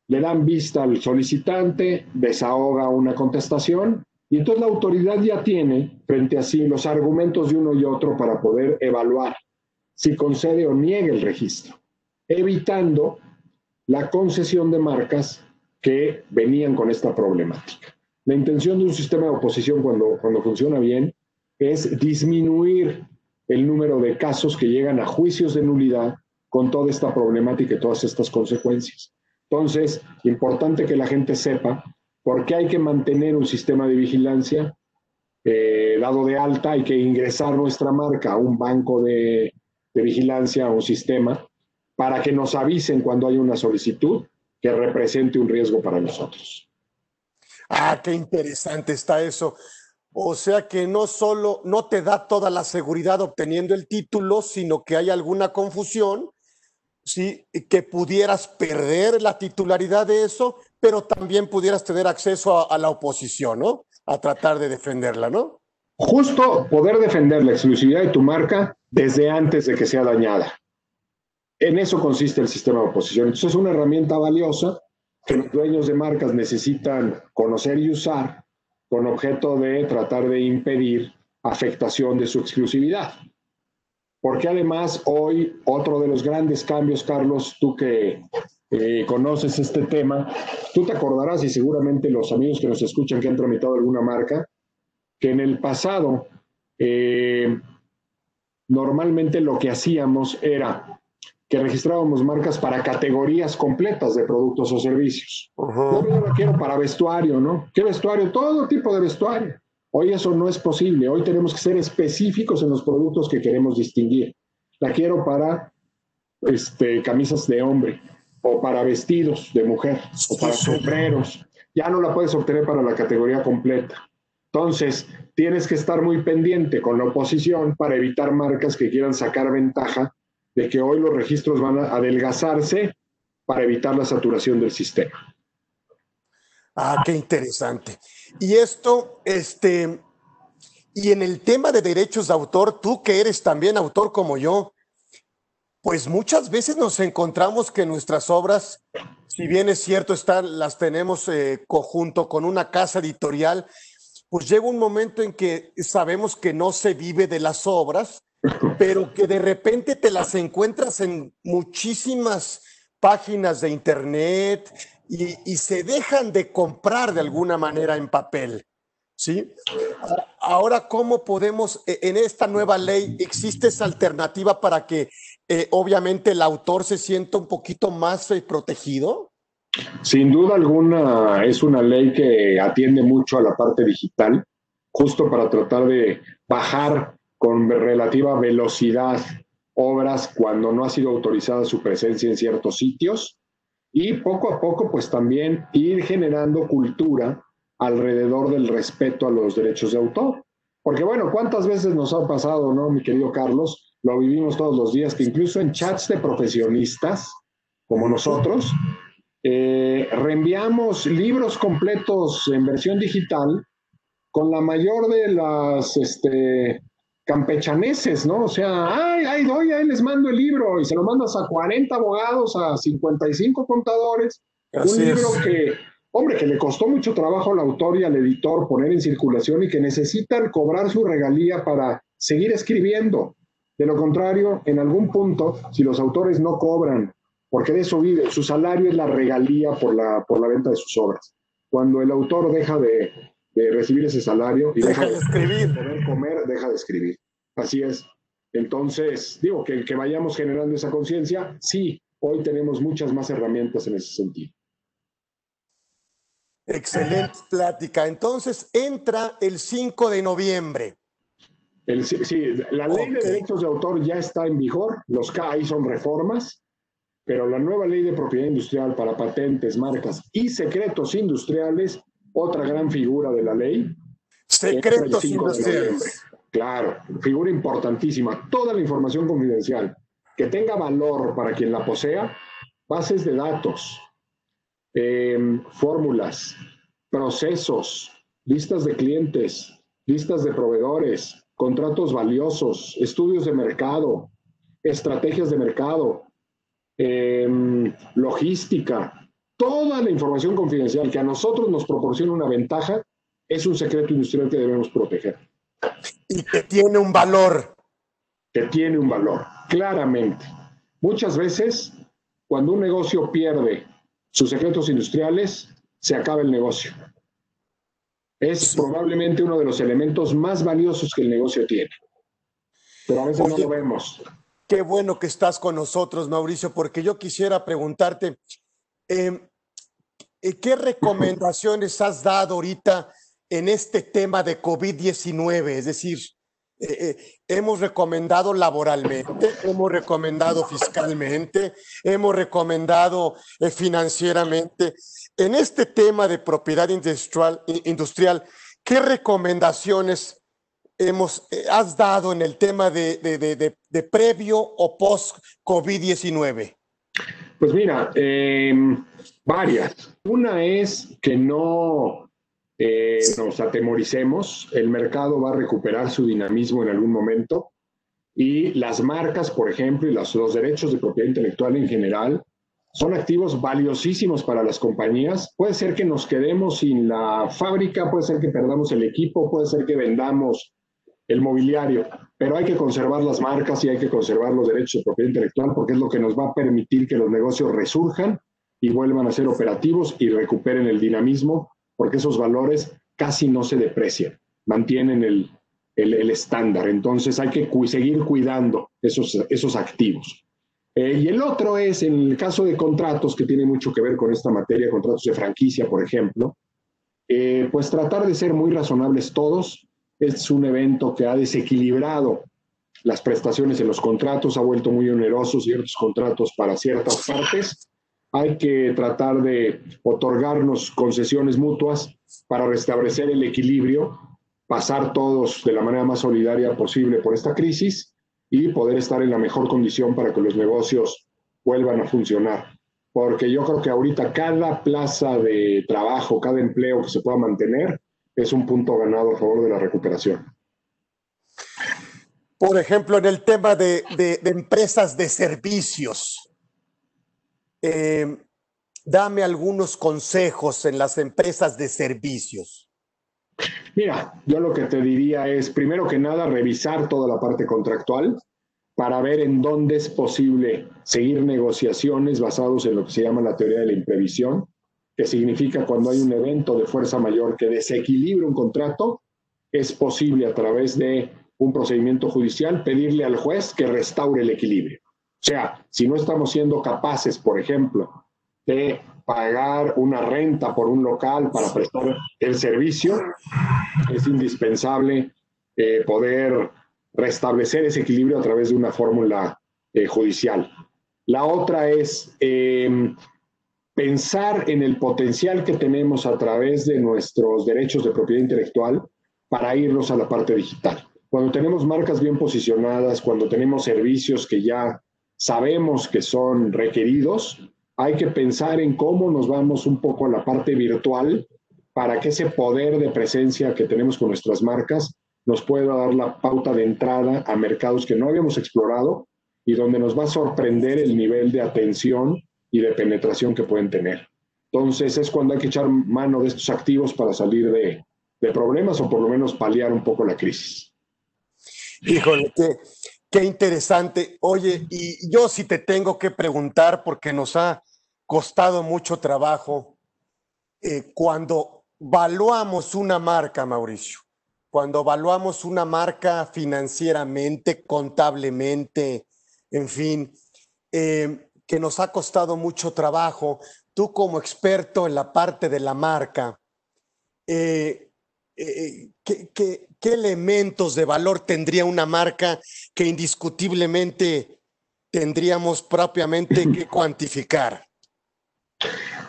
le dan vista al solicitante, desahoga una contestación y entonces la autoridad ya tiene frente a sí los argumentos de uno y otro para poder evaluar si concede o niega el registro, evitando la concesión de marcas que venían con esta problemática. La intención de un sistema de oposición cuando, cuando funciona bien es disminuir el número de casos que llegan a juicios de nulidad con toda esta problemática y todas estas consecuencias. Entonces, importante que la gente sepa por qué hay que mantener un sistema de vigilancia eh, dado de alta, hay que ingresar nuestra marca a un banco de, de vigilancia, a un sistema, para que nos avisen cuando hay una solicitud que represente un riesgo para nosotros. Ah, qué interesante está eso. O sea que no solo no te da toda la seguridad obteniendo el título, sino que hay alguna confusión, sí, que pudieras perder la titularidad de eso, pero también pudieras tener acceso a, a la oposición, ¿no? A tratar de defenderla, ¿no? Justo poder defender la exclusividad de tu marca desde antes de que sea dañada. En eso consiste el sistema de oposición. Entonces es una herramienta valiosa que los dueños de marcas necesitan conocer y usar con objeto de tratar de impedir afectación de su exclusividad. Porque además hoy otro de los grandes cambios, Carlos, tú que eh, conoces este tema, tú te acordarás y seguramente los amigos que nos escuchan que han tramitado alguna marca, que en el pasado eh, normalmente lo que hacíamos era que registrábamos marcas para categorías completas de productos o servicios. Yo la quiero para vestuario, ¿no? ¿Qué vestuario? Todo tipo de vestuario. Hoy eso no es posible. Hoy tenemos que ser específicos en los productos que queremos distinguir. La quiero para este, camisas de hombre o para vestidos de mujer o para sombreros. Ya no la puedes obtener para la categoría completa. Entonces, tienes que estar muy pendiente con la oposición para evitar marcas que quieran sacar ventaja de que hoy los registros van a adelgazarse para evitar la saturación del sistema. Ah, qué interesante. Y esto, este, y en el tema de derechos de autor, tú que eres también autor como yo, pues muchas veces nos encontramos que nuestras obras, si bien es cierto, están, las tenemos eh, conjunto con una casa editorial, pues llega un momento en que sabemos que no se vive de las obras pero que de repente te las encuentras en muchísimas páginas de internet y, se dejan de comprar de alguna manera en papel. ¿Sí? Ahora, ¿cómo podemos, e, en esta nueva ley, existe esa alternativa para que eh, obviamente el autor se sienta un poquito más eh, protegido? Sin duda alguna, es una ley que atiende mucho a la parte digital, justo para tratar de bajar con relativa velocidad obras cuando no ha sido autorizada su presencia en ciertos sitios y poco a poco pues también ir generando cultura alrededor del respeto a los derechos de autor. Porque bueno, ¿cuántas veces nos ha pasado, no, mi querido Carlos? Lo vivimos todos los días, que incluso en chats de profesionistas como nosotros, eh, reenviamos libros completos en versión digital con la mayor de las este, campechaneses, ¿no? O sea, ay, ay, doy, ahí les mando el libro y se lo mandas a 40 abogados, a 55 contadores. un libro que, hombre, que le costó mucho trabajo al autor y al editor poner en circulación y que necesitan cobrar su regalía para seguir escribiendo. De lo contrario, en algún punto, si los autores no cobran, porque de eso vive, su salario es la regalía por la, por la venta de sus obras. Cuando el autor deja de, de recibir ese salario y deja, de, escribir. poder comer, deja de escribir. Así es. Entonces, digo que, que vayamos generando esa conciencia, sí, hoy tenemos muchas más herramientas en ese sentido. Excelente plática. Entonces, entra el 5 de noviembre. sí, la ley de derechos de autor ya está en vigor, los K ahí son reformas, pero la nueva ley de propiedad industrial para patentes, marcas y secretos industriales, otra gran figura de la ley. Secretos industriales. Claro, figura importantísima. Toda la información confidencial que tenga valor para quien la posea, bases de datos, eh, fórmulas, procesos, listas de clientes, listas de proveedores, contratos valiosos, estudios de mercado, estrategias de mercado, em, logística, toda la información confidencial que a nosotros nos proporciona una ventaja es un secreto industrial que debemos proteger. Y que tiene un valor. Que tiene un valor, claramente. Muchas veces, cuando un negocio pierde sus secretos industriales, se acaba el negocio. Es probablemente uno de los elementos más valiosos que el negocio tiene. Pero a veces no lo vemos. Qué bueno que estás con nosotros, Mauricio, porque yo quisiera preguntarte, eh, ¿qué recomendaciones has dado ahorita en este tema de COVID-19? Es decir, eh, eh, hemos recomendado laboralmente, hemos recomendado fiscalmente, hemos recomendado financieramente. En este tema de propiedad industrial, industrial ¿qué recomendaciones hemos, eh, has dado en el tema de, de, previo o post-COVID-19? Pues mira, em, varias. Una es que no eh, nos atemoricemos, el mercado va a recuperar su dinamismo en algún momento y las marcas, por ejemplo, y los, los derechos de propiedad intelectual en general, son activos valiosísimos para las compañías. Puede ser que nos quedemos sin la fábrica, puede ser que perdamos el equipo, puede ser que vendamos el mobiliario, pero hay que conservar las marcas y hay que conservar los derechos de propiedad intelectual porque es lo que nos va a permitir que los negocios resurjan y vuelvan a ser operativos y recuperen el dinamismo, porque esos valores casi no se deprecian, mantienen el, estándar. Entonces hay que seguir cuidando esos, esos activos. Eh, y el otro es, en el caso de contratos, que tiene mucho que ver con esta materia, contratos de franquicia, por ejemplo, eh, pues tratar de ser muy razonables todos, es un evento que ha desequilibrado las prestaciones en los contratos, ha vuelto muy onerosos ciertos contratos para ciertas partes. Hay que tratar de otorgarnos concesiones mutuas para restablecer el equilibrio, pasar todos de la manera más solidaria posible por esta crisis y poder estar en la mejor condición para que los negocios vuelvan a funcionar. Porque yo creo que ahorita cada plaza de trabajo, cada empleo que se pueda mantener, es un punto ganado a favor de la recuperación. Por ejemplo, en el tema de, empresas de servicios, eh, dame algunos consejos en las empresas de servicios. Mira, yo lo que te diría es, primero que nada, revisar toda la parte contractual para ver en dónde es posible seguir negociaciones basados en lo que se llama la teoría de la imprevisión que significa cuando hay un evento de fuerza mayor que desequilibra un contrato, es posible a través de un procedimiento judicial pedirle al juez que restaure el equilibrio. O sea, si no estamos siendo capaces, por ejemplo, de pagar una renta por un local para prestar el servicio, es indispensable eh, poder restablecer ese equilibrio a través de una fórmula eh, judicial. La otra es eh, pensar en el potencial que tenemos a través de nuestros derechos de propiedad intelectual para irnos a la parte digital. Cuando tenemos marcas bien posicionadas, cuando tenemos servicios que ya sabemos que son requeridos, hay que pensar en cómo nos vamos un poco a la parte virtual para que ese poder de presencia que tenemos con nuestras marcas nos pueda dar la pauta de entrada a mercados que no habíamos explorado y donde nos va a sorprender el nivel de atención y de penetración que pueden tener. Entonces es cuando hay que echar mano de estos activos para salir de, problemas o por lo menos paliar un poco la crisis. Híjole, qué, qué interesante. Oye, y yo sí te tengo que preguntar porque nos ha costado mucho trabajo eh, cuando valuamos una marca, Mauricio, cuando evaluamos una marca financieramente, contablemente, en fin, eh, que nos ha costado mucho trabajo. Tú como experto en la parte de la marca, eh, eh, ¿qué, elementos de valor tendría una marca que indiscutiblemente tendríamos propiamente que [clears throat] cuantificar?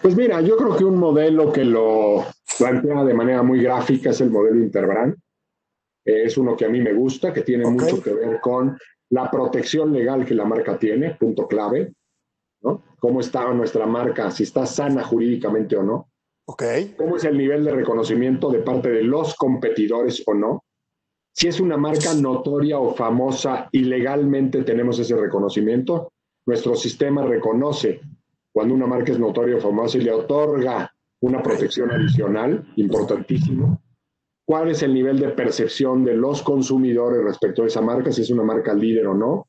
Pues mira, yo creo que un modelo que lo plantea de manera muy gráfica es el modelo Interbrand. es uno que a mí me gusta, que tiene mucho que ver con la protección legal que la marca tiene, punto clave, ¿no? Cómo está nuestra marca, si está sana jurídicamente o no. Okay. ¿Cómo es el nivel de reconocimiento de parte de los competidores o no? Si es una marca notoria o famosa y legalmente tenemos ese reconocimiento, nuestro sistema reconoce cuando una marca es notoria o famosa y le otorga una protección adicional, importantísimo. ¿Cuál es el nivel de percepción de los consumidores respecto a esa marca, si es una marca líder o no?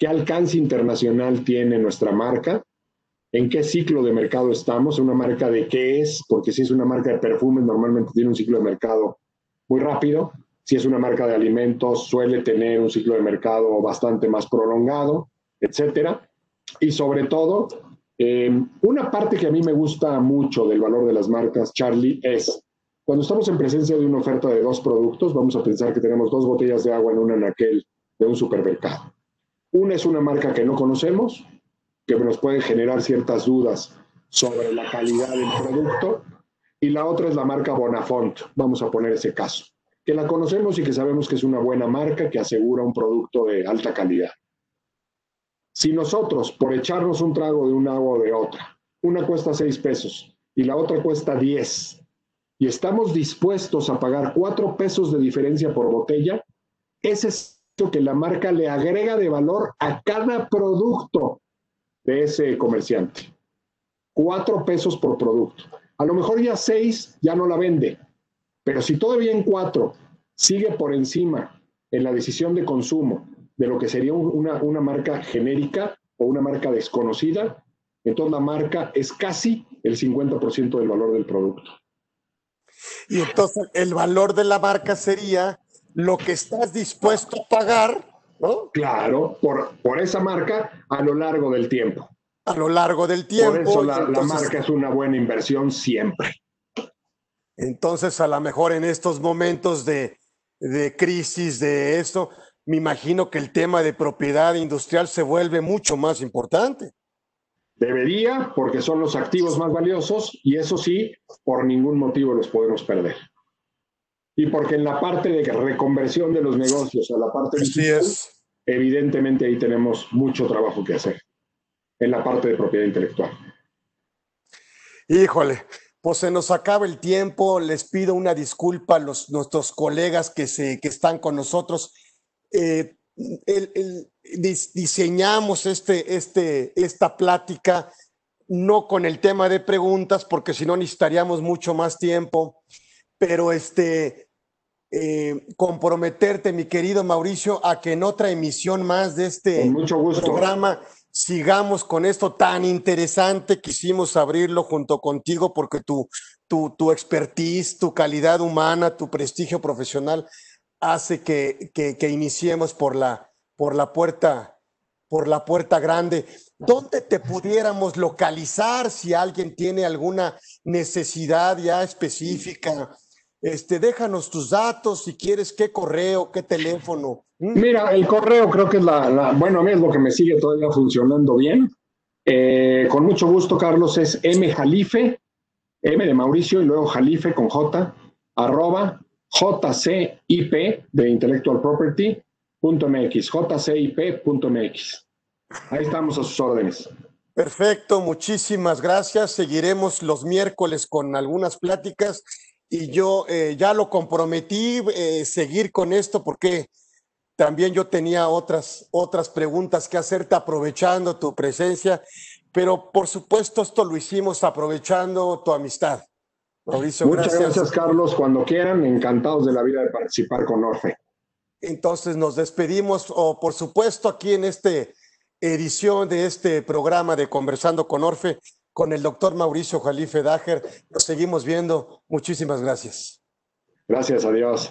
¿Qué alcance internacional tiene nuestra marca? ¿En qué ciclo de mercado estamos? ¿Una marca de qué es? Porque si es una marca de perfumes, normalmente tiene un ciclo de mercado muy rápido. Si es una marca de alimentos, suele tener un ciclo de mercado bastante más prolongado, etcétera. Y sobre todo, eh, una parte que a mí me gusta mucho del valor de las marcas, Charlie, es cuando estamos en presencia de una oferta de dos productos, vamos a pensar que tenemos dos botellas de agua en una anaquel de un supermercado. Una es una marca que no conocemos, que nos puede generar ciertas dudas sobre la calidad del producto, y la otra es la marca Bonafont, vamos a poner ese caso que la conocemos y que sabemos que es una buena marca que asegura un producto de alta calidad. Si nosotros, por echarnos un trago de un agua o de otra, una cuesta seis pesos y la otra cuesta diez, y estamos dispuestos a pagar cuatro pesos de diferencia por botella, ese es que la marca le agrega de valor a cada producto de ese comerciante. Cuatro pesos por producto. A lo mejor ya seis ya no la vende, pero si todavía en cuatro sigue por encima en la decisión de consumo de lo que sería una, una marca genérica o una marca desconocida, entonces la marca es casi el 50% del valor del producto. Y entonces el valor de la marca sería lo que estás dispuesto a pagar, ¿no? Claro, por, por esa marca a lo largo del tiempo. A lo largo del tiempo. Por eso la, la marca es una buena inversión siempre. Entonces, a lo mejor en estos momentos de, crisis, de esto, me imagino que el tema de propiedad industrial se vuelve mucho más importante. Debería, porque son los activos más valiosos y eso sí, por ningún motivo los podemos perder. Y porque en la parte de reconversión de los negocios a la parte digital, evidentemente ahí tenemos mucho trabajo que hacer en la parte de propiedad intelectual. Híjole, pues se nos acaba el tiempo, les pido una disculpa a los, nuestros colegas que, se, que están con nosotros. Eh, diseñamos este, este, esta plática no con el tema de preguntas, porque si no necesitaríamos mucho más tiempo, pero este, eh, comprometerte, mi querido Mauricio, a que en otra emisión más de este mucho programa sigamos con esto tan interesante. Quisimos abrirlo junto contigo porque tu, tu, tu expertise, tu calidad humana, tu prestigio profesional hace que, que, iniciemos por la, por la puerta por la puerta grande. ¿Dónde te pudiéramos localizar si alguien tiene alguna necesidad ya específica? Este, déjanos tus datos, si quieres, qué correo, qué teléfono. Mira, el correo creo que es la, bueno, a mí es lo que me sigue todavía funcionando bien. Eh, con mucho gusto, Carlos, es mjalife, M de Mauricio y luego jalife con J, arroba jcip de Intellectual Property punto mx, jcip.mx. Ahí estamos a sus órdenes. Perfecto, muchísimas gracias. Seguiremos los miércoles con algunas pláticas y yo eh, ya lo comprometí eh, seguir con esto porque también yo tenía otras, otras preguntas que hacerte aprovechando tu presencia, pero por supuesto esto lo hicimos aprovechando tu amistad. Mauricio, Muchas gracias. Carlos. Cuando quieran, encantados de la vida de participar con Orfe. Entonces nos despedimos, o por supuesto, aquí en esta edición de este programa de Conversando con Orfe, con el doctor Mauricio Jalife Dager. Nos seguimos viendo. Muchísimas gracias. Gracias, adiós.